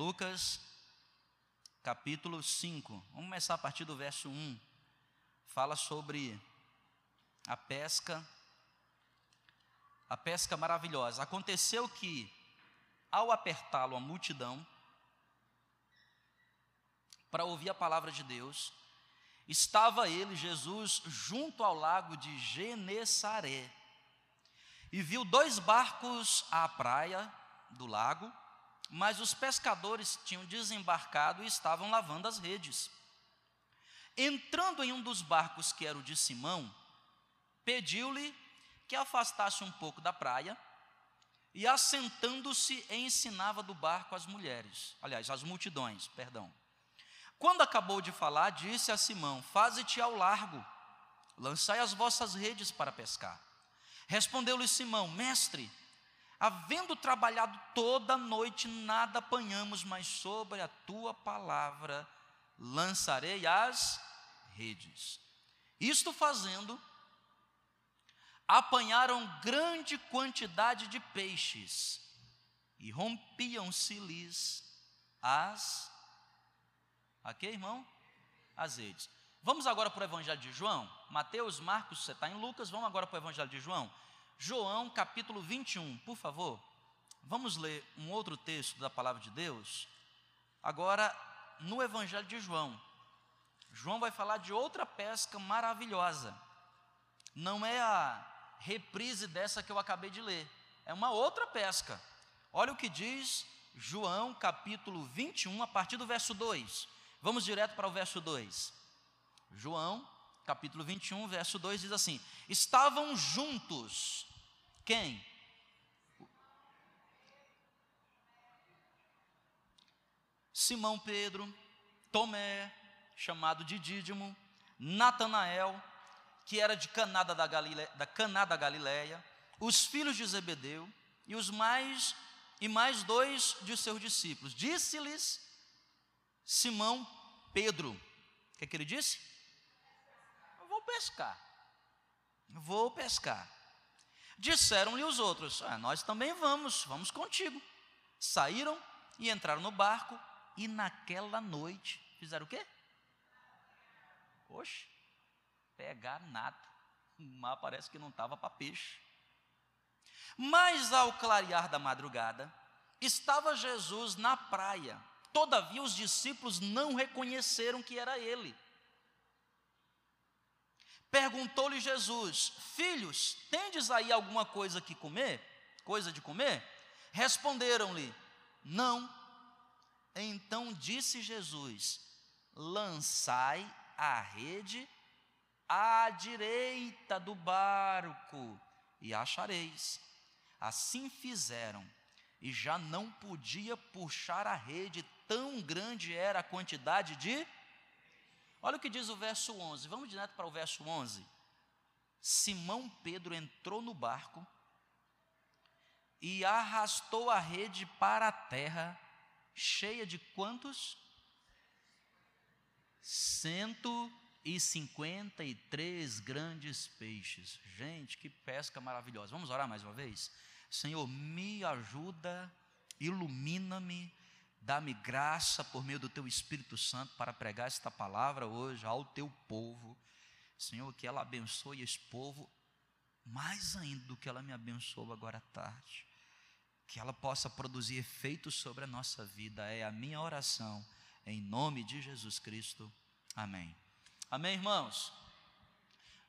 Lucas, capítulo 5. Vamos começar a partir do verso 1. Fala sobre a pesca, a pesca maravilhosa. Aconteceu que, ao apertá-lo a multidão, para ouvir a palavra de Deus, estava ele, Jesus, junto ao lago de Genesaré, e viu dois barcos à praia do lago, mas os pescadores tinham desembarcado e estavam lavando as redes. Entrando em um dos barcos, que era o de Simão, pediu-lhe que afastasse um pouco da praia, e assentando-se ensinava do barco as mulheres, aliás, as multidões, perdão. Quando acabou de falar, disse a Simão: Faze-te ao largo, lançai as vossas redes para pescar. Respondeu-lhe Simão: Mestre, havendo trabalhado toda a noite, nada apanhamos, mas sobre a tua palavra lançarei as redes. Isto fazendo, apanharam grande quantidade de peixes e rompiam-se-lhes as. Aqui, irmão? As redes. Vamos agora para o Evangelho de João. Mateus, Marcos, você está em Lucas. Vamos agora para o Evangelho de João. João, capítulo 21, por favor. Vamos ler um outro texto da palavra de Deus. Agora, no Evangelho de João. João vai falar de outra pesca maravilhosa. Não é a reprise dessa que eu acabei de ler. É uma outra pesca. Olha o que diz João capítulo 21, a partir do verso 2. Vamos direto para o verso 2. João capítulo 21, verso 2 diz assim: Estavam juntos. Quem? Simão Pedro, Tomé, chamado de Dídimo, Natanael, que era de Caná da, Galileia, da Caná da Galileia, os filhos de Zebedeu e os mais e mais dois de seus discípulos. Disse-lhes Simão Pedro. O que, é que ele disse? Eu vou pescar. Vou pescar. Disseram-lhe os outros: ah, Nós também vamos, vamos contigo. Saíram e entraram no barco, e naquela noite fizeram o quê? Oxe, pegar nada. Mas parece que não estava para peixe. Mas ao clarear da madrugada, estava Jesus na praia. Todavia os discípulos não reconheceram que era ele. Perguntou-lhe Jesus: Filhos, tendes aí alguma coisa que comer? Coisa de comer? Responderam-lhe: Não. Então disse Jesus: Lançai a rede à direita do barco e achareis. Assim fizeram, e já não podia puxar a rede, tão grande era a quantidade de. Olha o que diz o verso 11, vamos direto para o verso 11. Simão Pedro entrou no barco e arrastou a rede para a terra, cheia de quantos? Cento e 53 grandes peixes. Gente, que pesca maravilhosa. Vamos orar mais uma vez? Senhor, me ajuda, ilumina-me, dá-me graça por meio do teu Espírito Santo para pregar esta palavra hoje ao teu povo. Senhor, que ela abençoe esse povo mais ainda do que ela me abençoou agora à tarde. Que ela possa produzir efeitos sobre a nossa vida. É a minha oração. Em nome de Jesus Cristo. Amém. Amém, irmãos?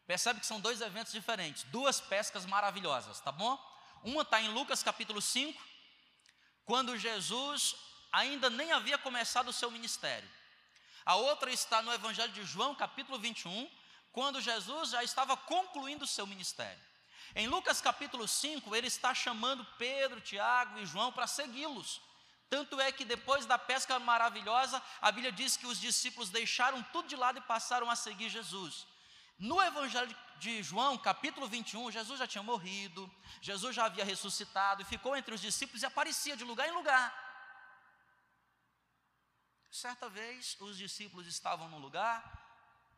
Percebe que são dois eventos diferentes, duas pescas maravilhosas, tá bom? Uma está em Lucas capítulo 5, quando Jesus ainda nem havia começado o seu ministério. A outra está no Evangelho de João, capítulo 21, quando Jesus já estava concluindo o seu ministério. Em Lucas capítulo 5, ele está chamando Pedro, Tiago e João para segui-los. Tanto é que depois da pesca maravilhosa, a Bíblia diz que os discípulos deixaram tudo de lado e passaram a seguir Jesus. No Evangelho de João, capítulo 21, Jesus já tinha morrido, Jesus já havia ressuscitado e ficou entre os discípulos e aparecia de lugar em lugar. Certa vez, os discípulos estavam no lugar,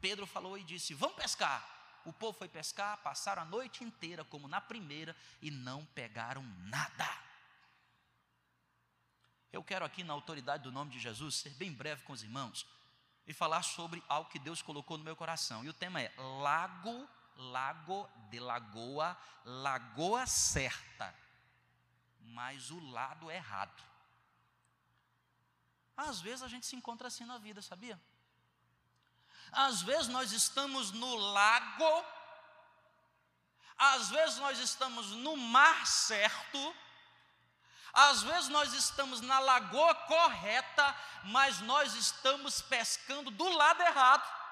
Pedro falou e disse: Vamos pescar. O povo foi pescar, passaram a noite inteira como na primeira e não pegaram nada. Eu quero aqui, na autoridade do nome de Jesus, ser bem breve com os irmãos e falar sobre algo que Deus colocou no meu coração. E o tema é Lago, Lago de Lagoa, Lagoa Certa, mas o lado errado. Às vezes a gente se encontra assim na vida, sabia? Às vezes nós estamos no lago, às vezes nós estamos no mar certo, às vezes nós estamos na lagoa correta, mas nós estamos pescando do lado errado.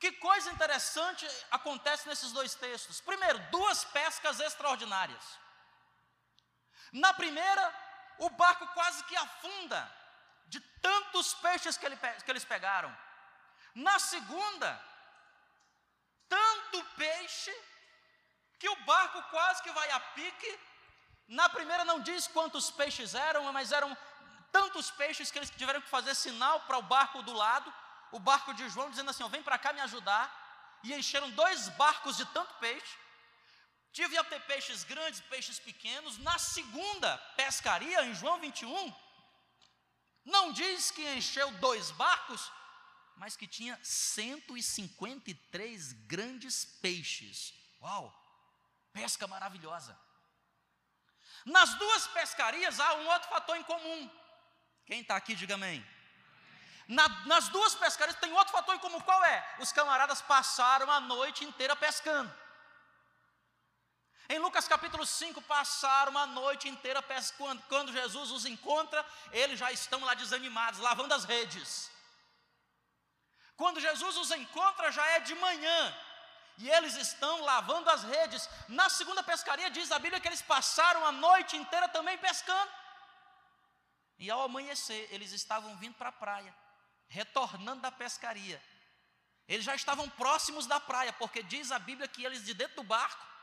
Que coisa interessante acontece nesses dois textos. Primeiro, duas pescas extraordinárias. Na primeira, o barco quase que afunda de tantos peixes que, ele, que eles pegaram. Na segunda, tanto peixe que o barco quase que vai a pique na primeira não diz quantos peixes eram, mas eram tantos peixes que eles tiveram que fazer sinal para o barco do lado, o barco de João, dizendo assim: ó, vem para cá me ajudar. E encheram dois barcos de tanto peixe. Tive a ter peixes grandes, peixes pequenos. Na segunda pescaria, em João 21, não diz que encheu dois barcos, mas que tinha 153 grandes peixes. Uau! Pesca maravilhosa. Nas duas pescarias há um outro fator em comum. Quem está aqui, diga amém. Na, nas duas pescarias tem outro fator em comum, qual é? Os camaradas passaram a noite inteira pescando. Em Lucas capítulo 5, passaram a noite inteira pescando. Quando Jesus os encontra, eles já estão lá desanimados, lavando as redes. Quando Jesus os encontra, já é de manhã e eles estão lavando as redes. Na segunda pescaria, diz a Bíblia que eles passaram a noite inteira também pescando. E ao amanhecer, eles estavam vindo para a praia, retornando da pescaria. Eles já estavam próximos da praia, porque diz a Bíblia que eles de dentro do barco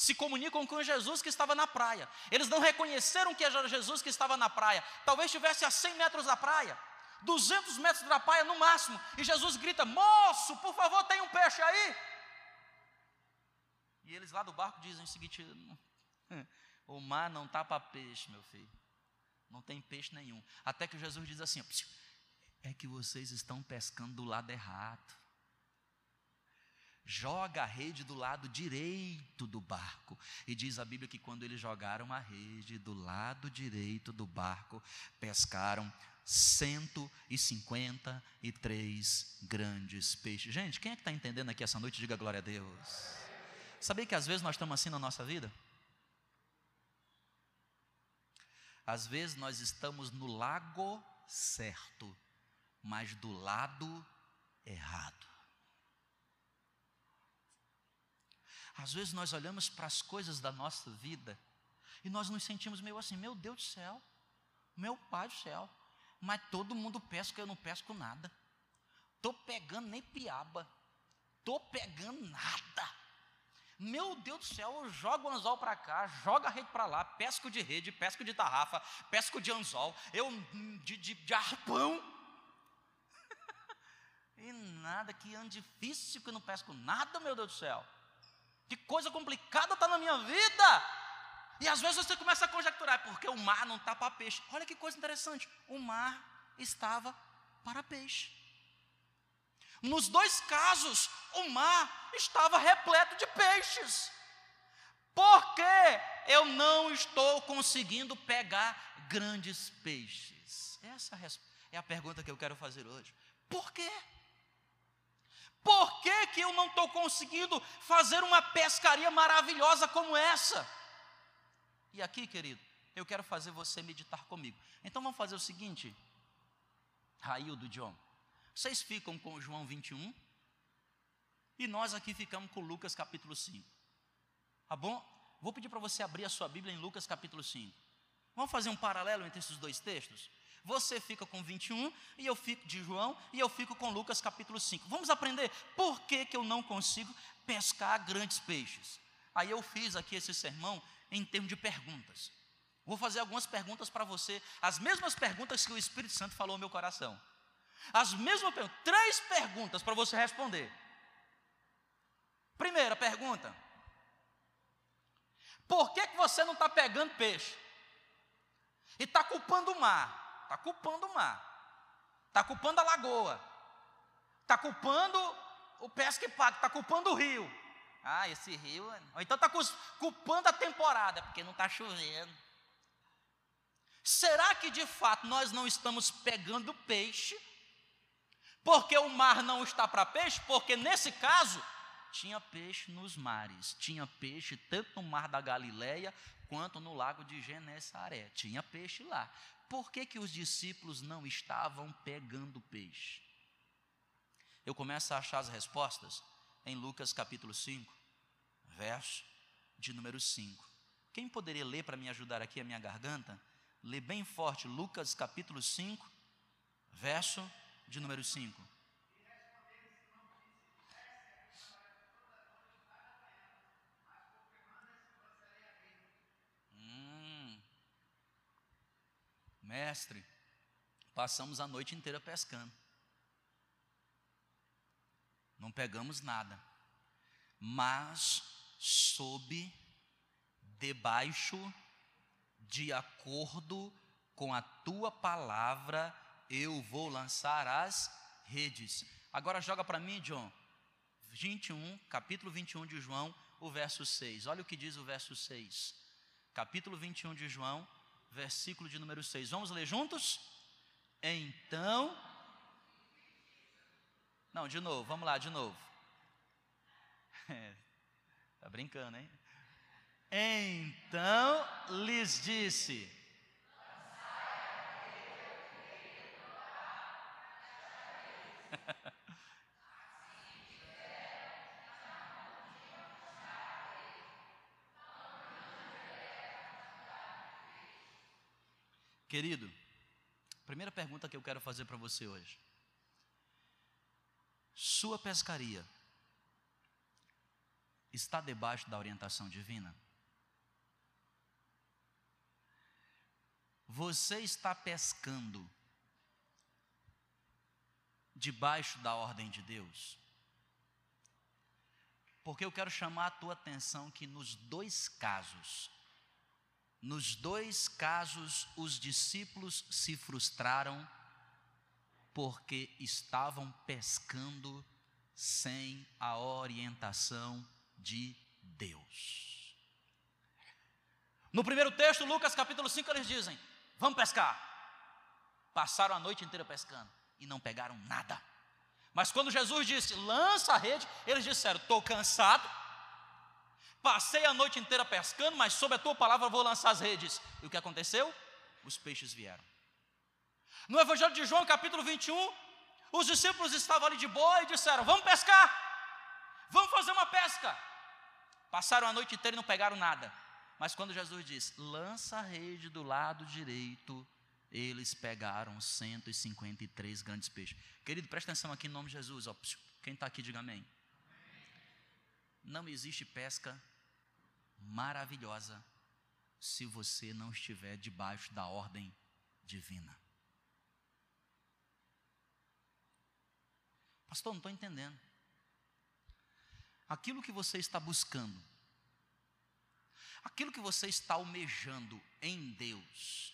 se comunicam com Jesus que estava na praia. Eles não reconheceram que era Jesus que estava na praia. Talvez estivesse a 100 metros da praia, 200 metros da praia no máximo. E Jesus grita: Moço, por favor, tem um peixe aí. E eles lá do barco dizem o seguinte: o mar não está para peixe, meu filho. Não tem peixe nenhum. Até que Jesus diz assim: é que vocês estão pescando do lado errado. Joga a rede do lado direito do barco. E diz a Bíblia que quando eles jogaram a rede do lado direito do barco, pescaram 153 grandes peixes. Gente, quem é que está entendendo aqui essa noite? Diga glória a Deus. Sabia que às vezes nós estamos assim na nossa vida? Às vezes nós estamos no lago certo, mas do lado errado. Às vezes nós olhamos para as coisas da nossa vida e nós nos sentimos meio assim: meu Deus do céu, meu Pai do céu, mas todo mundo pesca, eu não pesco nada. Estou pegando nem piaba, estou pegando nada. Meu Deus do céu, eu jogo o anzol para cá, jogo a rede para lá, pesco de rede, pesco de tarrafa, pesco de anzol, eu de, de, de arpão. e nada, que ano difícil que eu não pesco nada, meu Deus do céu. Que coisa complicada está na minha vida. E às vezes você começa a conjecturar, é porque o mar não está para peixe. Olha que coisa interessante, o mar estava para peixe. Nos dois casos, o mar estava repleto de peixes. Por que eu não estou conseguindo pegar grandes peixes? Essa é a pergunta que eu quero fazer hoje. Por quê? Por que, que eu não estou conseguindo fazer uma pescaria maravilhosa como essa? E aqui, querido, eu quero fazer você meditar comigo. Então vamos fazer o seguinte, Raildo John. Vocês ficam com João 21 e nós aqui ficamos com Lucas capítulo 5. Tá bom? Vou pedir para você abrir a sua Bíblia em Lucas capítulo 5. Vamos fazer um paralelo entre esses dois textos? Você fica com 21 e eu fico de João e eu fico com Lucas capítulo 5. Vamos aprender por que, que eu não consigo pescar grandes peixes. Aí eu fiz aqui esse sermão em termos de perguntas. Vou fazer algumas perguntas para você, as mesmas perguntas que o Espírito Santo falou no meu coração. As mesmas perguntas, três perguntas para você responder. Primeira pergunta: Por que, que você não está pegando peixe? E está culpando o mar, está culpando o mar, está culpando a lagoa, está culpando o pesca e paga, está culpando o rio. Ah, esse rio. Ou então está culpando a temporada, porque não está chovendo. Será que de fato nós não estamos pegando peixe? Porque o mar não está para peixe? Porque nesse caso, tinha peixe nos mares, tinha peixe tanto no mar da Galileia quanto no lago de Genessaré, tinha peixe lá. Por que, que os discípulos não estavam pegando peixe? Eu começo a achar as respostas em Lucas capítulo 5, verso de número 5. Quem poderia ler para me ajudar aqui a minha garganta? Lê bem forte Lucas capítulo 5, verso de número 5. Mestre, passamos a noite inteira pescando. Não pegamos nada. Mas sob debaixo de acordo com a tua palavra eu vou lançar as redes. Agora joga para mim, John. 21, capítulo 21 de João, o verso 6. Olha o que diz o verso 6. Capítulo 21 de João, versículo de número 6. Vamos ler juntos? Então. Não, de novo, vamos lá, de novo. É, tá brincando, hein? Então lhes disse: Querido, primeira pergunta que eu quero fazer para você hoje. Sua pescaria está debaixo da orientação divina? Você está pescando debaixo da ordem de Deus? Porque eu quero chamar a tua atenção que nos dois casos, nos dois casos, os discípulos se frustraram porque estavam pescando sem a orientação de Deus. No primeiro texto, Lucas capítulo 5, eles dizem: Vamos pescar. Passaram a noite inteira pescando e não pegaram nada. Mas quando Jesus disse: Lança a rede, eles disseram: Estou cansado, Passei a noite inteira pescando, mas sob a tua palavra vou lançar as redes. E o que aconteceu? Os peixes vieram. No Evangelho de João, capítulo 21, os discípulos estavam ali de boa e disseram: Vamos pescar, vamos fazer uma pesca. Passaram a noite inteira e não pegaram nada. Mas quando Jesus diz: Lança a rede do lado direito, eles pegaram 153 grandes peixes. Querido, presta atenção aqui em nome de Jesus. Ó, quem está aqui, diga amém. Não existe pesca maravilhosa se você não estiver debaixo da ordem divina. Pastor, não estou entendendo. Aquilo que você está buscando, aquilo que você está almejando em Deus,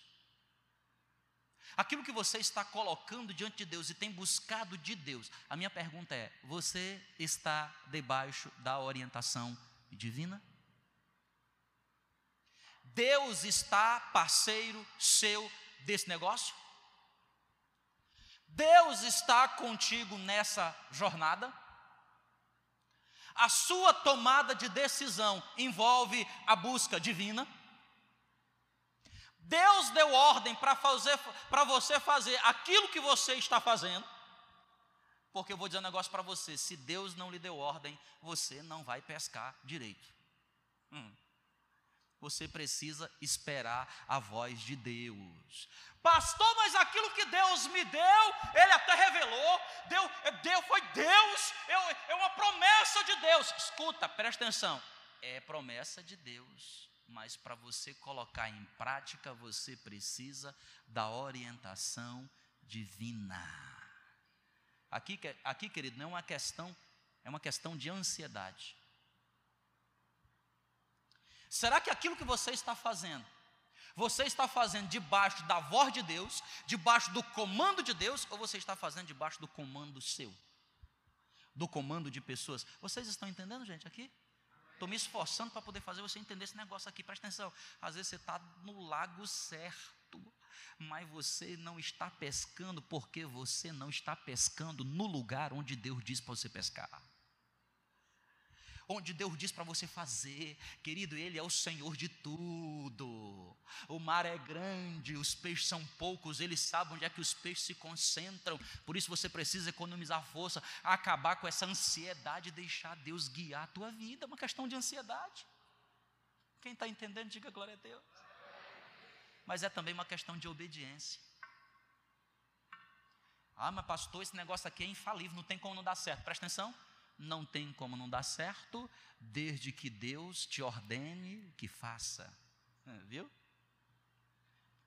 aquilo que você está colocando diante de Deus e tem buscado de Deus, a minha pergunta é: você está debaixo da orientação divina? Deus está parceiro seu desse negócio? Deus está contigo nessa jornada? A sua tomada de decisão envolve a busca divina? Deus deu ordem para fazer para você fazer aquilo que você está fazendo? Porque eu vou dizer um negócio para você: se Deus não lhe deu ordem, você não vai pescar direito. Hum você precisa esperar a voz de Deus. Pastor, mas aquilo que Deus me deu, Ele até revelou, deu, deu foi Deus, é uma promessa de Deus. Escuta, presta atenção, é promessa de Deus, mas para você colocar em prática, você precisa da orientação divina. Aqui, aqui querido, não é uma questão, é uma questão de ansiedade. Será que aquilo que você está fazendo Você está fazendo debaixo da voz de Deus, debaixo do comando de Deus, ou você está fazendo debaixo do comando seu? Do comando de pessoas. Vocês estão entendendo, gente, aqui? Estou me esforçando para poder fazer você entender esse negócio aqui. Presta atenção. Às vezes você está no lago certo, mas você não está pescando porque você não está pescando no lugar onde Deus diz para você pescar onde Deus diz para você fazer. Querido, Ele é o Senhor de tudo. O mar é grande, os peixes são poucos, Ele sabe onde é que os peixes se concentram. Por isso você precisa economizar força, acabar com essa ansiedade e deixar Deus guiar a tua vida. É uma questão de ansiedade. Quem está entendendo, diga glória a Deus. Mas é também uma questão de obediência. Ah, mas pastor, esse negócio aqui é infalível, não tem como não dar certo. Presta atenção não tem como não dar certo, desde que Deus te ordene que faça. É, viu?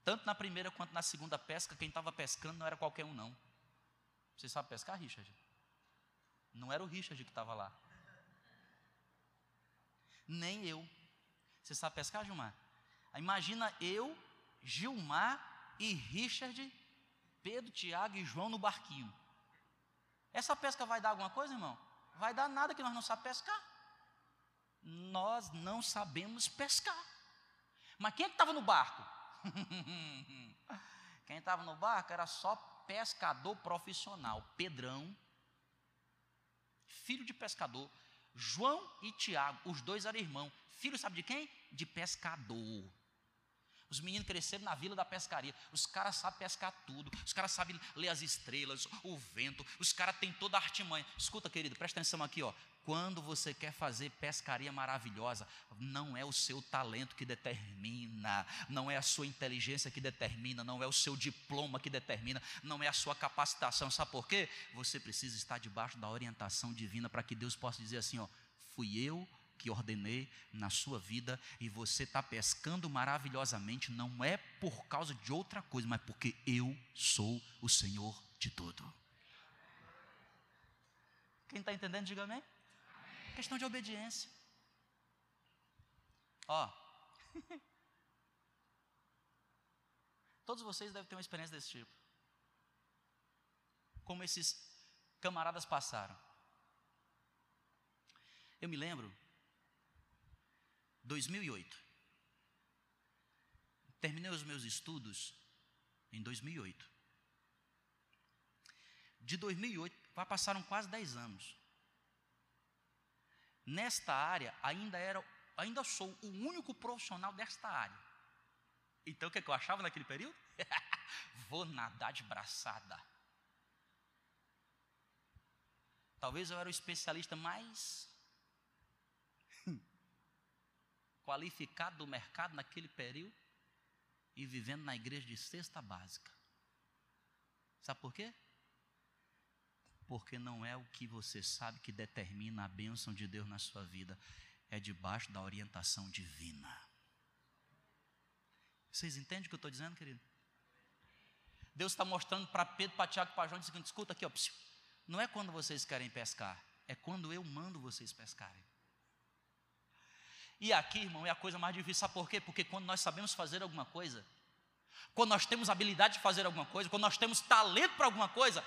Tanto na primeira quanto na segunda pesca, quem estava pescando não era qualquer um, não. Você sabe pescar, Richard? Não era o Richard que estava lá. Nem eu. Você sabe pescar, Gilmar? Imagina eu, Gilmar e Richard, Pedro, Tiago e João no barquinho. Essa pesca vai dar alguma coisa, irmão? Vai dar nada que nós não sabemos pescar. Nós não sabemos pescar. Mas quem é que estava no barco? quem estava no barco era só pescador profissional. Pedrão, filho de pescador. João e Tiago, os dois eram irmãos. Filho, sabe de quem? De pescador. Os meninos cresceram na vila da pescaria. Os caras sabem pescar tudo. Os caras sabem ler as estrelas, o vento. Os caras têm toda a artimanha. Escuta, querido, presta atenção aqui, ó. Quando você quer fazer pescaria maravilhosa, não é o seu talento que determina, não é a sua inteligência que determina, não é o seu diploma que determina, não é a sua capacitação. Sabe por quê? Você precisa estar debaixo da orientação divina para que Deus possa dizer assim, ó, fui eu que ordenei na sua vida e você está pescando maravilhosamente, não é por causa de outra coisa, mas porque eu sou o Senhor de tudo. Quem está entendendo, diga amém. Questão de obediência. Ó. Todos vocês devem ter uma experiência desse tipo. Como esses camaradas passaram. Eu me lembro 2008. Terminei os meus estudos em 2008. De 2008, já passaram quase 10 anos. Nesta área, ainda era, ainda sou o único profissional desta área. Então, o que, é que eu achava naquele período? Vou nadar de braçada. Talvez eu era o especialista mais qualificado do mercado naquele período e vivendo na igreja de cesta básica. Sabe por quê? Porque não é o que você sabe que determina a bênção de Deus na sua vida, é debaixo da orientação divina. Vocês entendem o que eu estou dizendo, querido? Deus está mostrando para Pedro, para Tiago, para João, dizendo: escuta aqui, ó, não é quando vocês querem pescar, é quando eu mando vocês pescarem. E aqui, irmão, é a coisa mais difícil. Sabe por quê? Porque quando nós sabemos fazer alguma coisa, quando nós temos habilidade de fazer alguma coisa, quando nós temos talento para alguma coisa,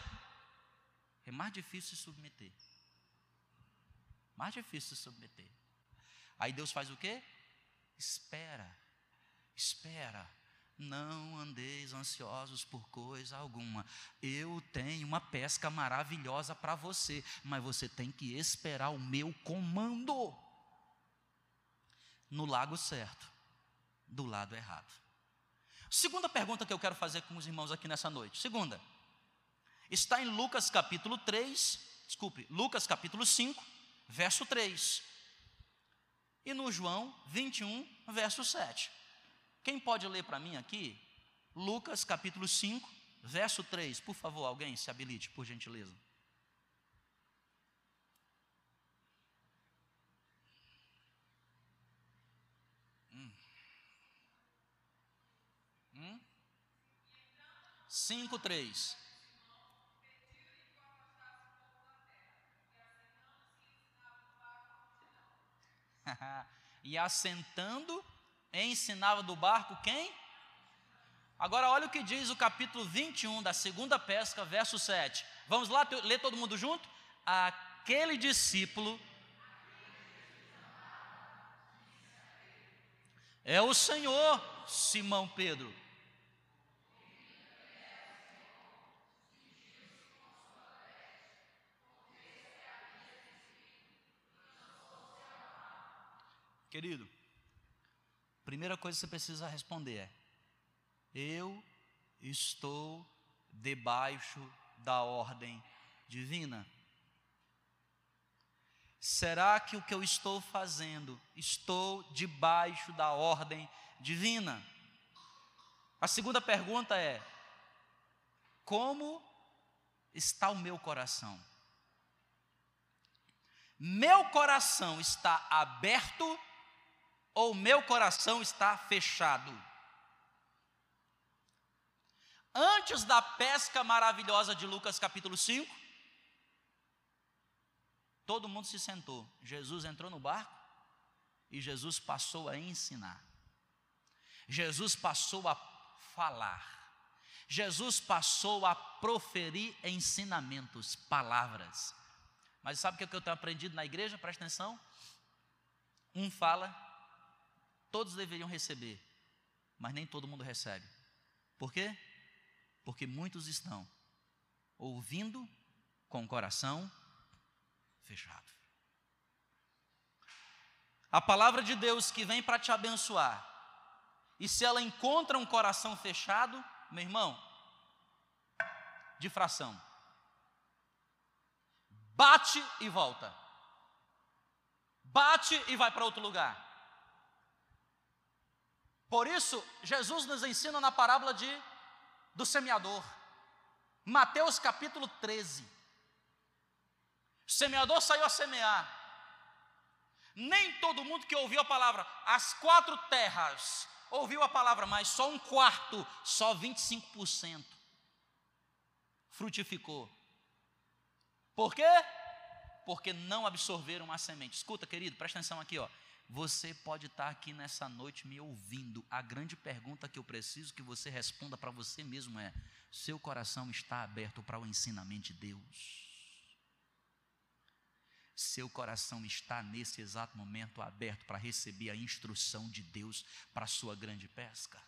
é mais difícil se submeter. Mais difícil se submeter. Aí Deus faz o quê? Espera, espera. Não andeis ansiosos por coisa alguma. Eu tenho uma pesca maravilhosa para você, mas você tem que esperar o meu comando no lago certo, do lado errado. Segunda pergunta que eu quero fazer com os irmãos aqui nessa noite. Segunda, está em Lucas capítulo 3, desculpe, Lucas capítulo 5, verso 3. E no João 21, verso 7. Quem pode ler para mim aqui? Lucas capítulo 5, verso 3. Por favor, alguém se habilite, por gentileza. 5, 3. e assentando, ensinava do barco quem? Agora, olha o que diz o capítulo 21 da segunda pesca, verso 7. Vamos lá ler todo mundo junto? Aquele discípulo é o Senhor, Simão Pedro. Querido, primeira coisa que você precisa responder é: eu estou debaixo da ordem divina. Será que o que eu estou fazendo, estou debaixo da ordem divina? A segunda pergunta é: como está o meu coração? Meu coração está aberto ou meu coração está fechado? Antes da pesca maravilhosa de Lucas capítulo 5, todo mundo se sentou. Jesus entrou no barco e Jesus passou a ensinar. Jesus passou a falar. Jesus passou a proferir ensinamentos, palavras. Mas sabe o que eu tenho aprendido na igreja? Presta atenção. Um fala, todos deveriam receber, mas nem todo mundo recebe. Por quê? Porque muitos estão ouvindo com o coração fechado. A palavra de Deus que vem para te abençoar, e se ela encontra um coração fechado, meu irmão, de fração, bate e volta, bate e vai para outro lugar. Por isso, Jesus nos ensina na parábola de, do semeador. Mateus capítulo 13. O semeador saiu a semear. Nem todo mundo que ouviu a palavra, as quatro terras, ouviu a palavra, mas só um quarto, só 25% frutificou. Por quê? Porque não absorveram a semente. Escuta, querido, presta atenção aqui, ó. Você pode estar aqui nessa noite me ouvindo. A grande pergunta que eu preciso que você responda para você mesmo é: seu coração está aberto para o ensinamento de Deus? Seu coração está nesse exato momento aberto para receber a instrução de Deus para a sua grande pesca?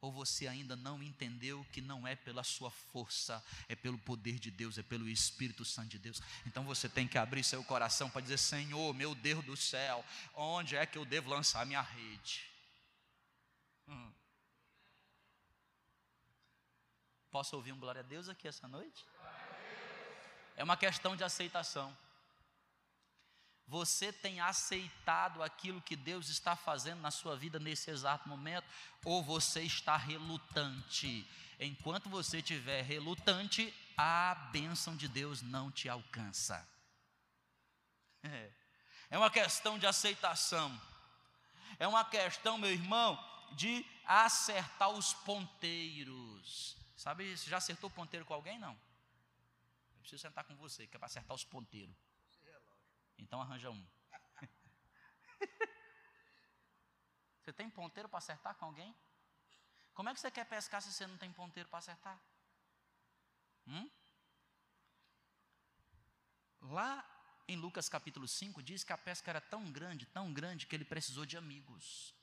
Ou você ainda não entendeu que não é pela sua força, é pelo poder de Deus, é pelo Espírito Santo de Deus. Então você tem que abrir seu coração para dizer: Senhor, meu Deus do céu, onde é que eu devo lançar minha rede? Hum. Posso ouvir um glória a Deus aqui essa noite? É uma questão de aceitação. Você tem aceitado aquilo que Deus está fazendo na sua vida nesse exato momento? Ou você está relutante? Enquanto você estiver relutante, a bênção de Deus não te alcança. É, uma questão de aceitação. É uma questão, meu irmão, de acertar os ponteiros. Sabe, você já acertou ponteiro com alguém? Não. Eu preciso sentar com você, que é para acertar os ponteiros. Então arranja um. você tem ponteiro para acertar com alguém? Como é que você quer pescar se você não tem ponteiro para acertar? Hum? Lá em Lucas capítulo 5 diz que a pesca era tão grande, tão grande, que ele precisou de amigos.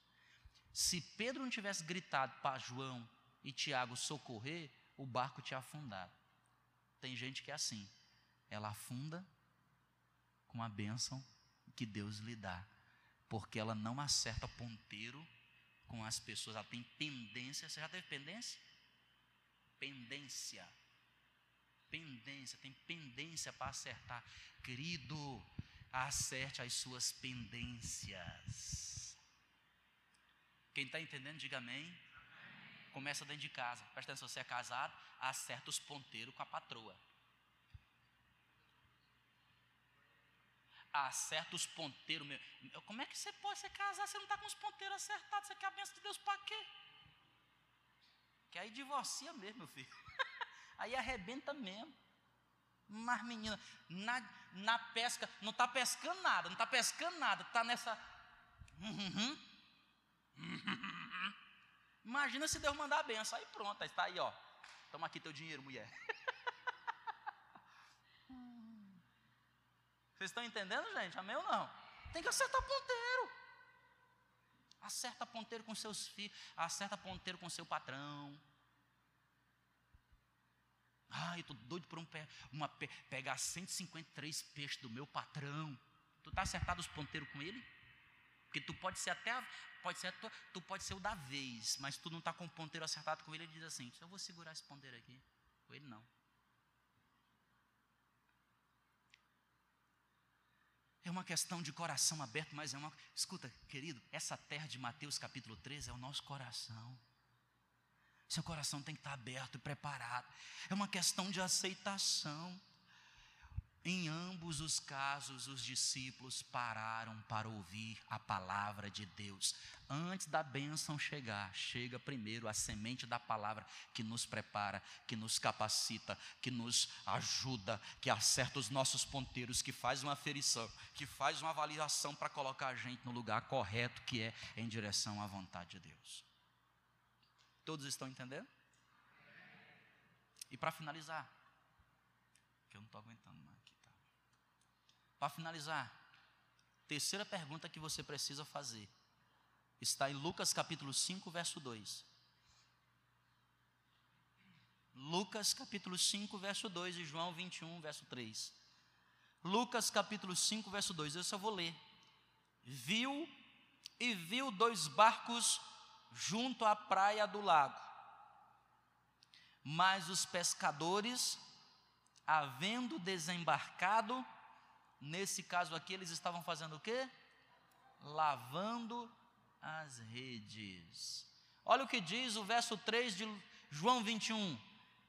Se Pedro não tivesse gritado para João e Tiago socorrer, o barco tinha afundado. Tem gente que é assim, ela afunda com a bênção que Deus lhe dá, porque ela não acerta ponteiro com as pessoas, ela tem pendência. Você já teve pendência? Pendência. Pendência, tem pendência para acertar. Querido, acerte as suas pendências. Quem está entendendo, diga amém. Começa dentro de casa. Presta atenção, você é casado, acerta os ponteiros com a patroa. Acerta os ponteiros. Meu. Como é que você pode se casar? Você não está com os ponteiros acertados? Você quer a bênção de Deus para quê? Que aí divorcia mesmo, meu filho. aí arrebenta mesmo. Mas, menina, na, na pesca, não está pescando nada, não está pescando nada, está nessa. Imagina se Deus mandar a benção, aí pronto, está aí, ó. Toma aqui teu dinheiro, mulher. Vocês estão entendendo, gente? Amém ou não? Tem que acertar ponteiro. Acerta ponteiro com seus filhos, acerta ponteiro com seu patrão. Ai, eu estou doido por um, uma, pegar 153 peixes do meu patrão. Tu está acertado os ponteiros com ele? Porque tu pode ser até, pode ser, tu, tu pode ser o da vez, mas tu não está com o ponteiro acertado com ele, ele diz assim, eu vou segurar esse ponteiro aqui. Com ele não. É uma questão de coração aberto, mas é uma. Escuta, querido, essa terra de Mateus capítulo 13 é o nosso coração. Seu coração tem que estar aberto e preparado. É uma questão de aceitação. Em ambos os casos, os discípulos pararam para ouvir a palavra de Deus. Antes da bênção chegar, chega primeiro a semente da palavra que nos prepara, que nos capacita, que nos ajuda, que acerta os nossos ponteiros, que faz uma aferição, que faz uma avaliação para colocar a gente no lugar correto, que é em direção à vontade de Deus. Todos estão entendendo? E para finalizar, que eu não estou aguentando. Para finalizar, terceira pergunta que você precisa fazer está em Lucas capítulo 5, verso 2. Lucas capítulo 5, verso 2 e João 21, verso 3. Lucas capítulo 5, verso 2, eu só vou ler. Viu e viu dois barcos junto à praia do lago. Mas os pescadores, havendo desembarcado, Nesse caso aqui, eles estavam fazendo o quê? Lavando as redes. Olha o que diz o verso 3 de João 21.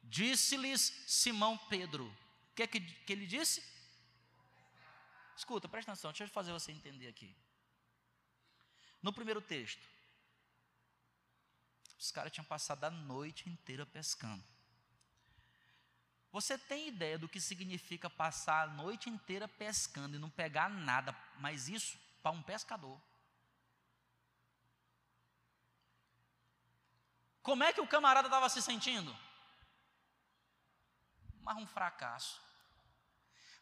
Disse-lhes Simão Pedro. O que, é que, que ele disse? Escuta, presta atenção, deixa eu fazer você entender aqui. No primeiro texto, os caras tinham passado a noite inteira pescando. Você tem ideia do que significa passar a noite inteira pescando e não pegar nada, mas isso para um pescador. Como é que o camarada estava se sentindo? Mas um fracasso.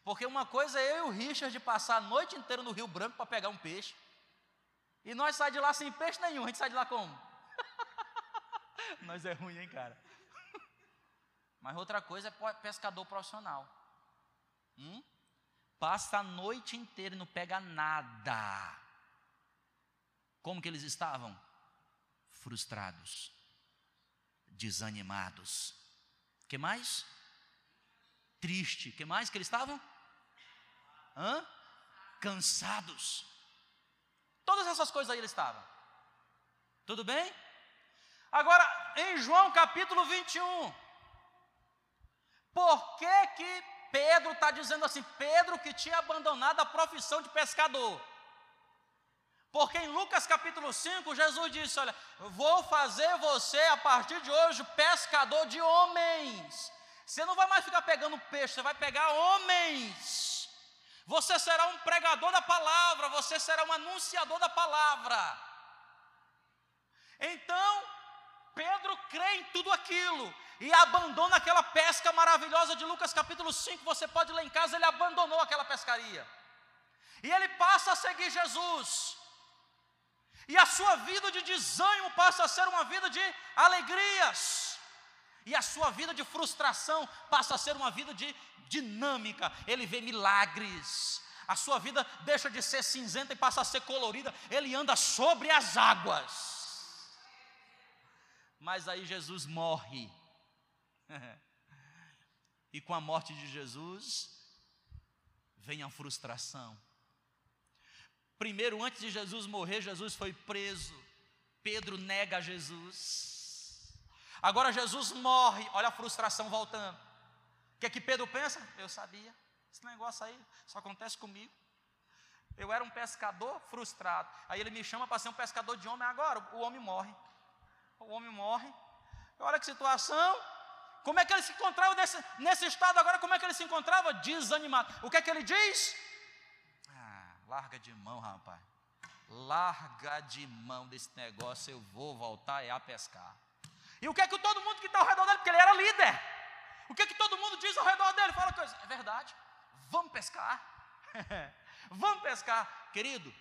Porque uma coisa é eu e o Richard passar a noite inteira no Rio Branco para pegar um peixe. E nós saímos de lá sem peixe nenhum. A gente sai de lá como? nós é ruim, hein, cara? Mas outra coisa é pescador profissional. Hum? Passa a noite inteira e não pega nada. Como que eles estavam? Frustrados, desanimados. Que mais? Triste. Que mais que eles estavam? Hã? Cansados. Todas essas coisas aí eles estavam. Tudo bem? Agora, em João capítulo 21, por que, que Pedro está dizendo assim? Pedro que tinha abandonado a profissão de pescador. Porque em Lucas capítulo 5, Jesus disse: Olha, vou fazer você a partir de hoje pescador de homens. Você não vai mais ficar pegando peixe, você vai pegar homens. Você será um pregador da palavra, você será um anunciador da palavra. Então, Pedro crê em tudo aquilo e abandona aquela pesca maravilhosa de Lucas capítulo 5. Você pode ler em casa, ele abandonou aquela pescaria. E ele passa a seguir Jesus. E a sua vida de desânimo passa a ser uma vida de alegrias. E a sua vida de frustração passa a ser uma vida de dinâmica. Ele vê milagres. A sua vida deixa de ser cinzenta e passa a ser colorida. Ele anda sobre as águas. Mas aí Jesus morre. e com a morte de Jesus, vem a frustração. Primeiro, antes de Jesus morrer, Jesus foi preso. Pedro nega Jesus. Agora Jesus morre, olha a frustração voltando. O que é que Pedro pensa? Eu sabia, esse negócio aí só acontece comigo. Eu era um pescador frustrado. Aí ele me chama para ser um pescador de homem. Agora o homem morre. O homem morre. Olha que situação. Como é que ele se encontrava nesse, nesse estado agora? Como é que ele se encontrava? Desanimado. O que é que ele diz? Ah, larga de mão, rapaz. larga de mão desse negócio, eu vou voltar a pescar. E o que é que todo mundo que está ao redor dele, porque ele era líder, o que é que todo mundo diz ao redor dele? Fala coisa, é verdade, vamos pescar, vamos pescar, querido,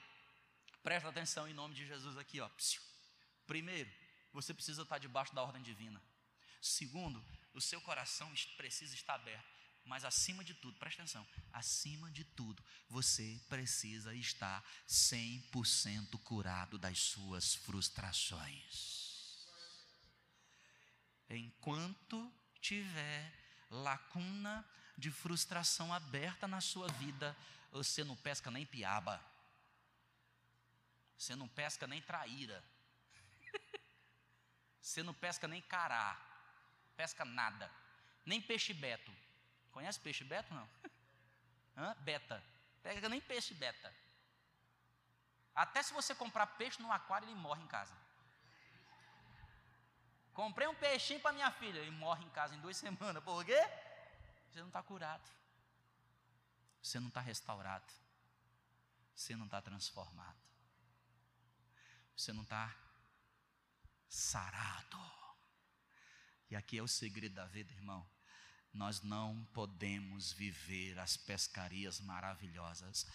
presta atenção em nome de Jesus aqui, ó. Primeiro, você precisa estar debaixo da ordem divina. Segundo, o seu coração precisa estar aberto. Mas acima de tudo, presta atenção, acima de tudo, você precisa estar 100% curado das suas frustrações. Enquanto tiver lacuna de frustração aberta na sua vida, você não pesca nem piaba. Você não pesca nem traíra. Você não pesca nem cará. Pesca nada. Nem peixe beto. Conhece peixe beta não? Hã? Beta. Pega nem peixe beta. Até se você comprar peixe no aquário, ele morre em casa. Comprei um peixinho para minha filha, ele morre em casa em duas semanas. Por quê? Você não está curado. Você não está restaurado. Você não está transformado. Você não está sarado. E aqui é o segredo da vida, irmão nós não podemos viver as pescarias maravilhosas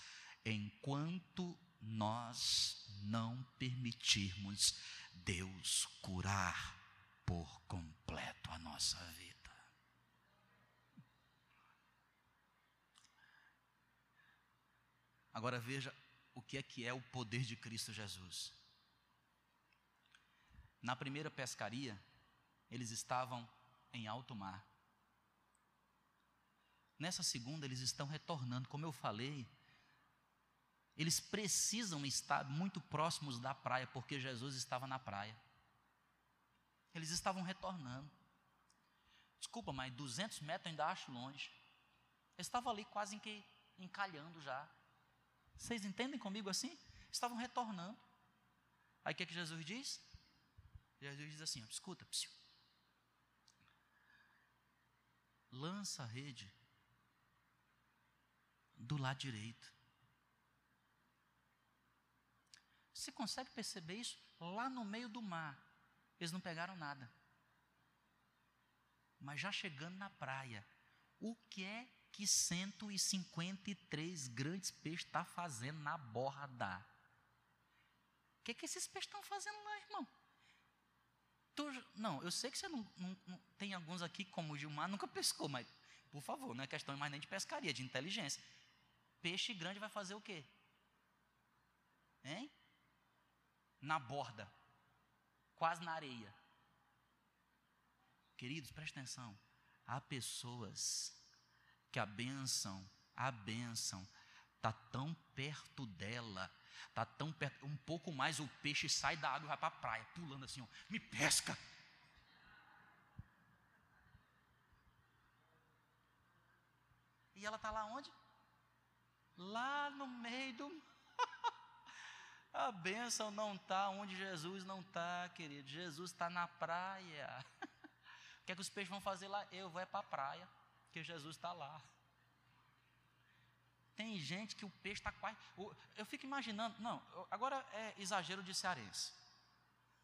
enquanto nós não permitirmos Deus curar por completo a nossa vida. Agora veja o que é que é o poder de Cristo Jesus. Na primeira pescaria, eles estavam em alto mar. Nessa segunda, eles estão retornando, como eu falei, eles precisam estar muito próximos da praia, porque Jesus estava na praia. Eles estavam retornando. Desculpa, mas 200 metros ainda acho longe. Eles estavam ali quase que encalhando já. Vocês entendem comigo assim? Estavam retornando. Aí o que, é que Jesus diz? Jesus diz assim: ó, escuta, psiu. Lança a rede do lado direito. Você consegue perceber isso? Lá no meio do mar, eles não pegaram nada. Mas já chegando na praia, o que é que 153 grandes peixes está fazendo na borda? O que é que esses peixes estão fazendo lá, irmão? Não, eu sei que você não, não, não, tem alguns aqui, como o Gilmar, nunca pescou, mas, por favor, não é questão mais nem de pescaria, de inteligência. Peixe grande vai fazer o quê? Hein? Na borda, quase na areia. Queridos, preste atenção. Há pessoas que a bênção, a bênção, está tão perto dela, está tão perto, um pouco mais o peixe sai da água e vai para a praia, pulando assim, ó, me pesca. E ela está lá onde? lá no meio do. A bênção não está onde Jesus não está, querido. Jesus está na praia. O que é que os peixes vão fazer lá? Eu vou é para a praia, porque Jesus está lá. Tem gente que o peixe está quase. Eu fico imaginando, não, agora é exagero de cearense.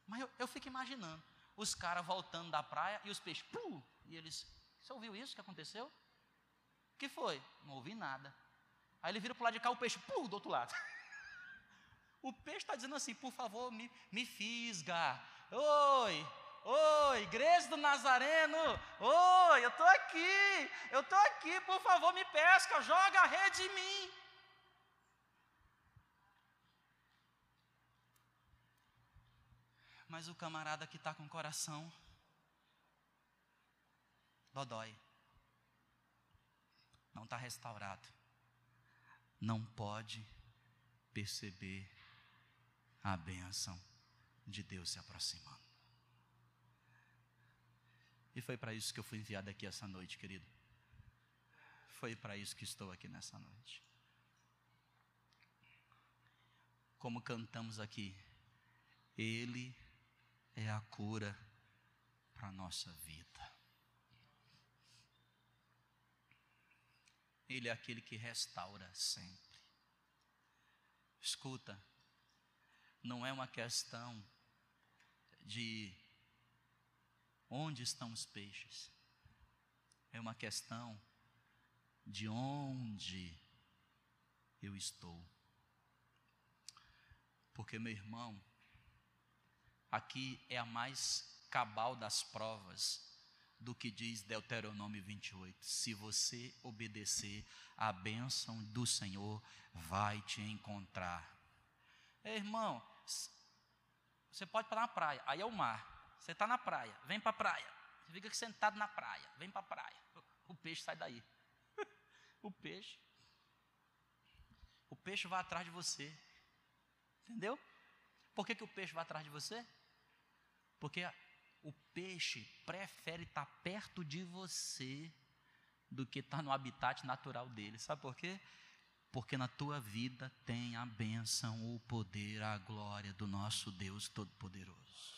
Mas eu, eu fico imaginando os caras voltando da praia e os peixes, pum, e eles, você ouviu isso que aconteceu? O que foi? Não ouvi nada. Aí ele vira para o lado de cá, o peixe, pum, do outro lado. O peixe está dizendo assim, por favor, me, me fisga. Oi, oi, igreja do Nazareno. Oi, eu estou aqui, eu estou aqui, por favor, me pesca, joga a rede em mim. Mas o camarada que está com o coração dodói, não está restaurado não pode perceber a bênção de Deus se aproximando. E foi para isso que eu fui enviado aqui essa noite, querido. Foi para isso que estou aqui nessa noite. Como cantamos aqui, Ele é a cura para a nossa vida. Ele é aquele que restaura sempre. Escuta, não é uma questão de onde estão os peixes, é uma questão de onde eu estou. Porque, meu irmão, aqui é a mais cabal das provas do que diz Deuteronômio 28. Se você obedecer, a bênção do Senhor vai te encontrar. Ei, irmão, você pode parar na praia, aí é o mar. Você está na praia, vem para a praia. Você fica sentado na praia, vem para a praia. O peixe sai daí. o peixe. O peixe vai atrás de você. Entendeu? Por que, que o peixe vai atrás de você? Porque o peixe prefere estar perto de você do que estar no habitat natural dele. Sabe por quê? Porque na tua vida tem a bênção, o poder, a glória do nosso Deus Todo-Poderoso.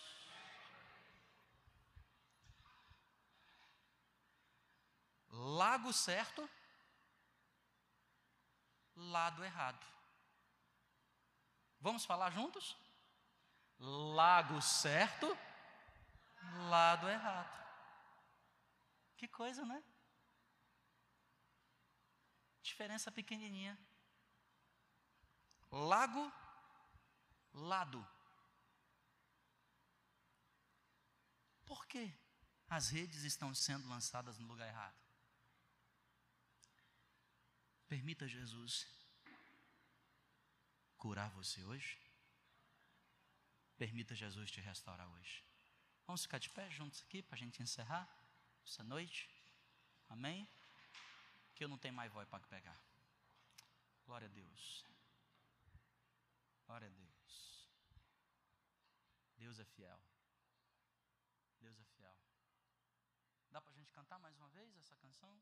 Lago certo, lado errado. Vamos falar juntos? Lago certo, lado errado. Que coisa, né? Diferença pequenininha. Lago, lado. Por que as redes estão sendo lançadas no lugar errado? Permita Jesus curar você hoje. Permita Jesus te restaurar hoje. Vamos ficar de pé juntos aqui para a gente encerrar essa noite. Amém? Que eu não tenho mais voz para pegar. Glória a Deus. Glória a Deus. Deus é fiel. Deus é fiel. Dá para a gente cantar mais uma vez essa canção?